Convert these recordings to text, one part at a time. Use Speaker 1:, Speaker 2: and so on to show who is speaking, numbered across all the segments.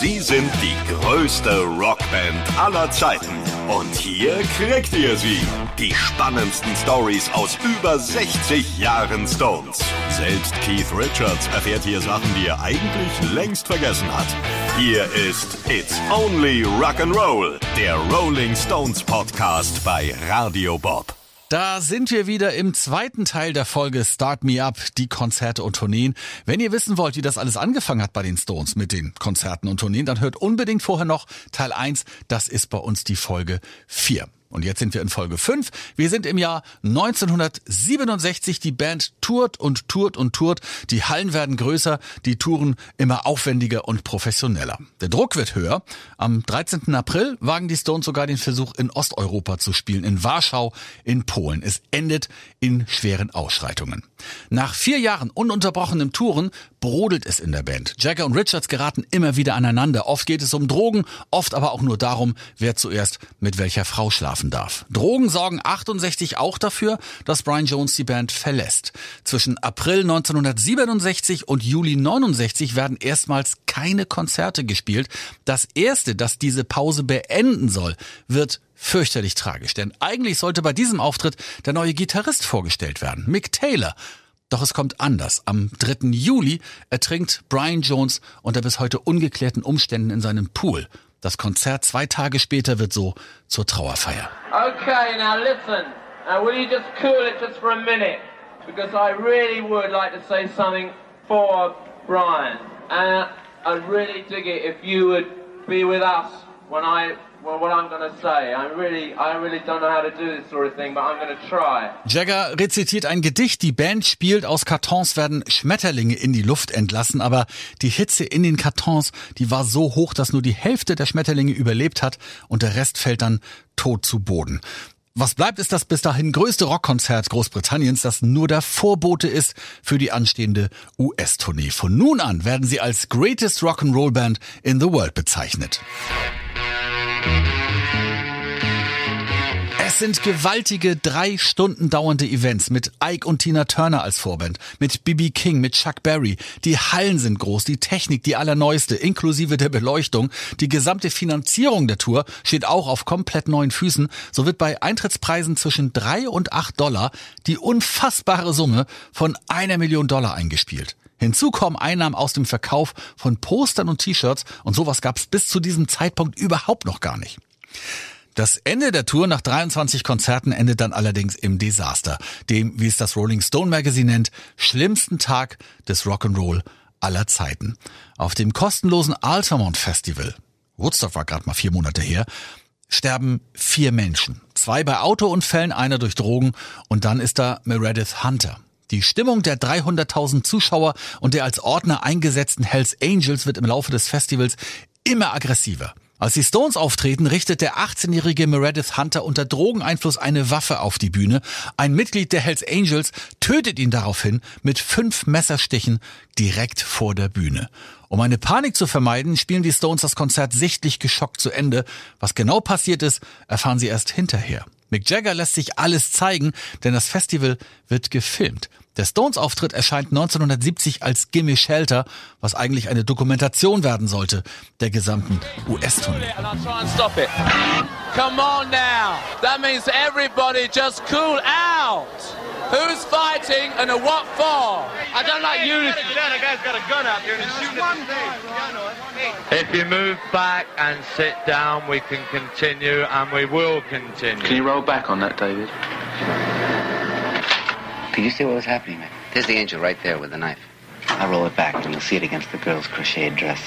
Speaker 1: Sie sind die größte Rockband aller Zeiten. Und hier kriegt ihr sie. Die spannendsten Stories aus über 60 Jahren Stones. Selbst Keith Richards erfährt hier Sachen, die er eigentlich längst vergessen hat. Hier ist It's Only Rock'n'Roll, der Rolling Stones Podcast bei Radio Bob.
Speaker 2: Da sind wir wieder im zweiten Teil der Folge Start Me Up, die Konzerte und Tourneen. Wenn ihr wissen wollt, wie das alles angefangen hat bei den Stones mit den Konzerten und Tourneen, dann hört unbedingt vorher noch Teil 1. Das ist bei uns die Folge 4. Und jetzt sind wir in Folge 5. Wir sind im Jahr 1967. Die Band tourt und tourt und tourt. Die Hallen werden größer, die Touren immer aufwendiger und professioneller. Der Druck wird höher. Am 13. April wagen die Stones sogar den Versuch, in Osteuropa zu spielen, in Warschau, in Polen. Es endet in schweren Ausschreitungen. Nach vier Jahren ununterbrochenem Touren brodelt es in der Band. Jagger und Richards geraten immer wieder aneinander. Oft geht es um Drogen, oft aber auch nur darum, wer zuerst mit welcher Frau schlafen darf. Drogen sorgen 68 auch dafür, dass Brian Jones die Band verlässt. Zwischen April 1967 und Juli 69 werden erstmals keine Konzerte gespielt. Das erste, das diese Pause beenden soll, wird fürchterlich tragisch, denn eigentlich sollte bei diesem Auftritt der neue Gitarrist vorgestellt werden, Mick Taylor. Doch es kommt anders. Am 3. Juli ertrinkt Brian Jones unter bis heute ungeklärten Umständen in seinem Pool. Das Konzert zwei Tage später wird so zur Trauerfeier.
Speaker 3: Okay, now listen. Now will you just cool it just for a minute? Because I really would like to say something for Brian. And I'd really dig it if you would be with us when I well, what I'm gonna say. I really, I really don't know how to do this sort of thing, but I'm gonna try.
Speaker 2: Jagger rezitiert ein Gedicht, die Band spielt, aus Kartons werden Schmetterlinge in die Luft entlassen, aber die Hitze in den Kartons, die war so hoch, dass nur die Hälfte der Schmetterlinge überlebt hat und der Rest fällt dann tot zu Boden. Was bleibt, ist das bis dahin größte Rockkonzert Großbritanniens, das nur der Vorbote ist für die anstehende US-Tournee. Von nun an werden sie als Greatest Rock'n'Roll Band in the World bezeichnet. Es sind gewaltige drei Stunden dauernde Events mit Ike und Tina Turner als Vorband, mit B.B. King, mit Chuck Berry. Die Hallen sind groß, die Technik die allerneueste, inklusive der Beleuchtung. Die gesamte Finanzierung der Tour steht auch auf komplett neuen Füßen. So wird bei Eintrittspreisen zwischen drei und acht Dollar die unfassbare Summe von einer Million Dollar eingespielt. Hinzu kommen Einnahmen aus dem Verkauf von Postern und T-Shirts und sowas gab es bis zu diesem Zeitpunkt überhaupt noch gar nicht. Das Ende der Tour nach 23 Konzerten endet dann allerdings im Desaster, dem, wie es das Rolling Stone Magazine nennt, schlimmsten Tag des Rock'n'Roll aller Zeiten. Auf dem kostenlosen Altamont Festival, Woodstock war gerade mal vier Monate her, sterben vier Menschen. Zwei bei Autounfällen, einer durch Drogen und dann ist da Meredith Hunter. Die Stimmung der 300.000 Zuschauer und der als Ordner eingesetzten Hells Angels wird im Laufe des Festivals immer aggressiver. Als die Stones auftreten, richtet der 18-jährige Meredith Hunter unter Drogeneinfluss eine Waffe auf die Bühne. Ein Mitglied der Hells Angels tötet ihn daraufhin mit fünf Messerstichen direkt vor der Bühne. Um eine Panik zu vermeiden, spielen die Stones das Konzert sichtlich geschockt zu Ende. Was genau passiert ist, erfahren sie erst hinterher. Mick Jagger lässt sich alles zeigen, denn das Festival wird gefilmt. Der Stones-Auftritt erscheint 1970 als Gimme Shelter, was eigentlich eine Dokumentation werden sollte der gesamten US-Tournee.
Speaker 3: Come on now. That means everybody just cool out. Who's fighting and a what for? I don't like unity.
Speaker 4: That guy's got a gun out there and he's shooting at the stage. Yeah, I know it.
Speaker 5: If you move back and sit down, we can continue and we will continue.
Speaker 6: Can you roll back on that, David?
Speaker 7: Did you see what was happening, man? There's the angel right there with the knife. I'll roll it back and you'll see it against the girl's crocheted dress.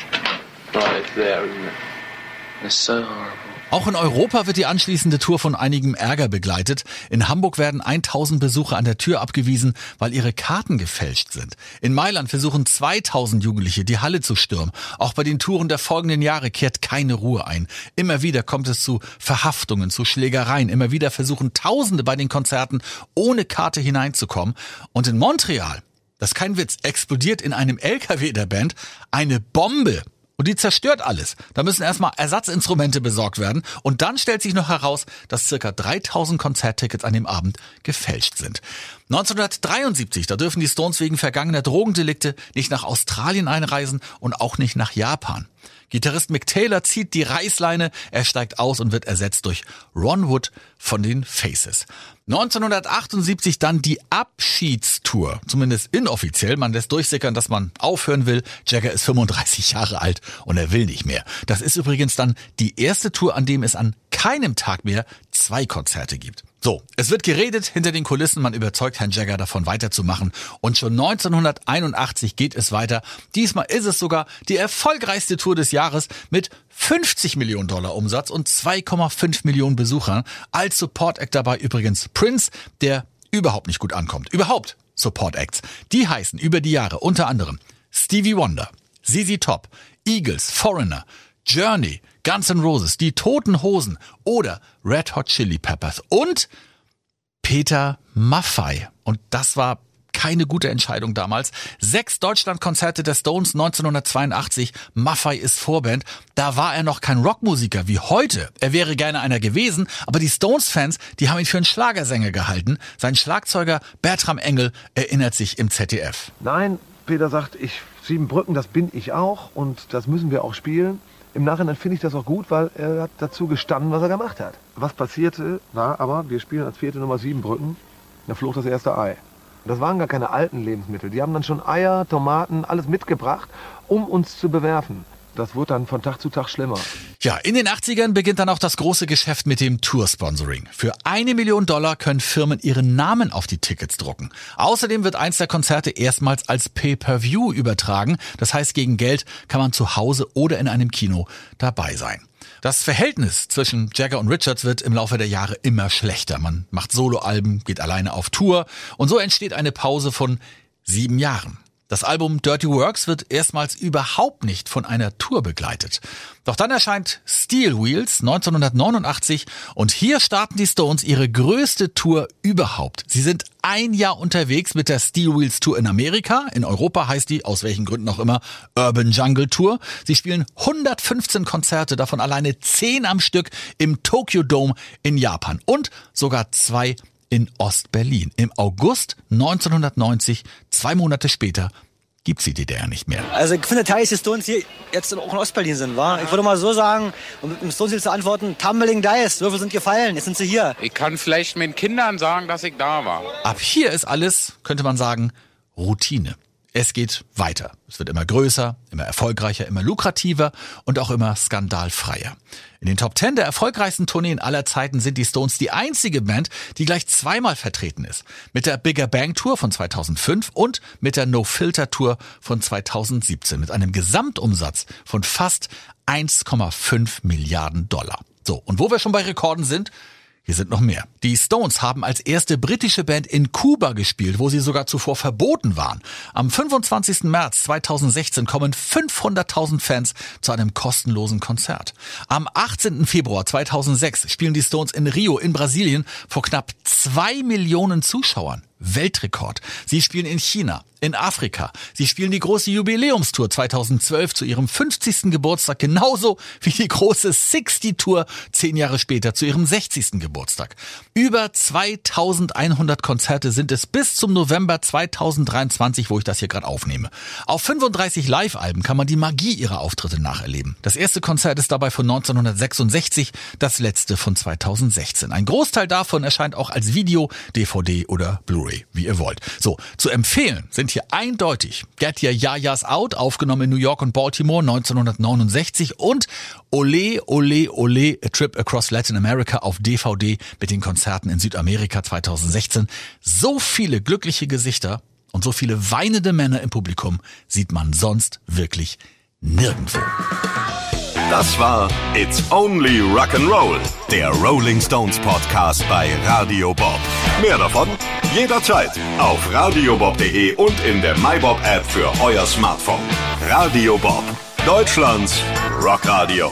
Speaker 6: Right, it's there, isn't it? It's so horrible.
Speaker 2: Auch in Europa wird die anschließende Tour von einigem Ärger begleitet. In Hamburg werden 1000 Besucher an der Tür abgewiesen, weil ihre Karten gefälscht sind. In Mailand versuchen 2000 Jugendliche die Halle zu stürmen. Auch bei den Touren der folgenden Jahre kehrt keine Ruhe ein. Immer wieder kommt es zu Verhaftungen, zu Schlägereien. Immer wieder versuchen Tausende bei den Konzerten ohne Karte hineinzukommen. Und in Montreal, das ist kein Witz, explodiert in einem LKW der Band eine Bombe. Und die zerstört alles. Da müssen erstmal Ersatzinstrumente besorgt werden. Und dann stellt sich noch heraus, dass circa 3000 Konzerttickets an dem Abend gefälscht sind. 1973, da dürfen die Stones wegen vergangener Drogendelikte nicht nach Australien einreisen und auch nicht nach Japan. Gitarrist Mick Taylor zieht die Reißleine, er steigt aus und wird ersetzt durch Ron Wood von den Faces. 1978 dann die Abschiedstour, zumindest inoffiziell. Man lässt durchsickern, dass man aufhören will. Jagger ist 35 Jahre alt und er will nicht mehr. Das ist übrigens dann die erste Tour, an dem es an keinem Tag mehr zwei Konzerte gibt. So, es wird geredet hinter den Kulissen, man überzeugt Herrn Jagger davon weiterzumachen und schon 1981 geht es weiter. Diesmal ist es sogar die erfolgreichste Tour des Jahres mit 50 Millionen Dollar Umsatz und 2,5 Millionen Besuchern. Als Support Act dabei übrigens Prince, der überhaupt nicht gut ankommt. Überhaupt Support Acts. Die heißen über die Jahre unter anderem Stevie Wonder, ZZ Top, Eagles, Foreigner, Journey, Guns N' Roses, die Toten Hosen oder Red Hot Chili Peppers und Peter Maffei. Und das war keine gute Entscheidung damals. Sechs Deutschlandkonzerte der Stones 1982. Maffei ist Vorband. Da war er noch kein Rockmusiker wie heute. Er wäre gerne einer gewesen, aber die Stones-Fans, die haben ihn für einen Schlagersänger gehalten. Sein Schlagzeuger Bertram Engel erinnert sich im ZDF.
Speaker 8: Nein, Peter sagt, ich Siebenbrücken, das bin ich auch und das müssen wir auch spielen. Im Nachhinein finde ich das auch gut, weil er hat dazu gestanden, was er gemacht hat. Was passierte, war aber, wir spielen als vierte Nummer Siebenbrücken, da flog das erste Ei. Das waren gar keine alten Lebensmittel. Die haben dann schon Eier, Tomaten, alles mitgebracht, um uns zu bewerfen. Das wurde dann von Tag zu Tag schlimmer.
Speaker 2: Ja, in den 80ern beginnt dann auch das große Geschäft mit dem Tour-Sponsoring. Für eine Million Dollar können Firmen ihren Namen auf die Tickets drucken. Außerdem wird eins der Konzerte erstmals als Pay-per-View übertragen. Das heißt, gegen Geld kann man zu Hause oder in einem Kino dabei sein. Das Verhältnis zwischen Jagger und Richards wird im Laufe der Jahre immer schlechter. Man macht Soloalben, geht alleine auf Tour und so entsteht eine Pause von sieben Jahren. Das Album Dirty Works wird erstmals überhaupt nicht von einer Tour begleitet. Doch dann erscheint Steel Wheels 1989 und hier starten die Stones ihre größte Tour überhaupt. Sie sind ein Jahr unterwegs mit der Steel Wheels Tour in Amerika. In Europa heißt die, aus welchen Gründen auch immer, Urban Jungle Tour. Sie spielen 115 Konzerte, davon alleine 10 am Stück im Tokyo Dome in Japan und sogar zwei in Ostberlin. Im August 1990, zwei Monate später, gibt's die DDR nicht mehr.
Speaker 9: Also ich finde, Teil die Stones hier jetzt auch in Ostberlin sind, war. Ich würde mal so sagen, um mit dem Stones zu antworten, Tumbling Dice, Würfel sind gefallen, jetzt sind sie hier.
Speaker 10: Ich kann vielleicht meinen Kindern sagen, dass ich da war.
Speaker 2: Ab hier ist alles, könnte man sagen, Routine. Es geht weiter. Es wird immer größer, immer erfolgreicher, immer lukrativer und auch immer skandalfreier. In den Top Ten der erfolgreichsten Tourneen aller Zeiten sind die Stones die einzige Band, die gleich zweimal vertreten ist. Mit der Bigger Bang Tour von 2005 und mit der No Filter Tour von 2017 mit einem Gesamtumsatz von fast 1,5 Milliarden Dollar. So, und wo wir schon bei Rekorden sind, hier sind noch mehr. Die Stones haben als erste britische Band in Kuba gespielt, wo sie sogar zuvor verboten waren. Am 25. März 2016 kommen 500.000 Fans zu einem kostenlosen Konzert. Am 18. Februar 2006 spielen die Stones in Rio in Brasilien vor knapp zwei Millionen Zuschauern. Weltrekord. Sie spielen in China, in Afrika. Sie spielen die große Jubiläumstour 2012 zu ihrem 50. Geburtstag, genauso wie die große 60 Tour zehn Jahre später zu ihrem 60. Geburtstag. Über 2100 Konzerte sind es bis zum November 2023, wo ich das hier gerade aufnehme. Auf 35 Live-Alben kann man die Magie ihrer Auftritte nacherleben. Das erste Konzert ist dabei von 1966, das letzte von 2016. Ein Großteil davon erscheint auch als Video, DVD oder Blu-ray, wie ihr wollt. So, zu empfehlen sind hier eindeutig Get Your Yayas Out, aufgenommen in New York und Baltimore 1969 und Ole, Ole, Ole, A Trip Across Latin America auf DVD mit den Konzerten in Südamerika 2016. So viele glückliche Gesichter und so viele weinende Männer im Publikum sieht man sonst wirklich nirgendwo.
Speaker 1: Das war It's Only Rock'n'Roll, der Rolling Stones Podcast bei Radio Bob. Mehr davon jederzeit auf radiobob.de und in der MyBob App für euer Smartphone. Radio Bob, Deutschlands Rockradio.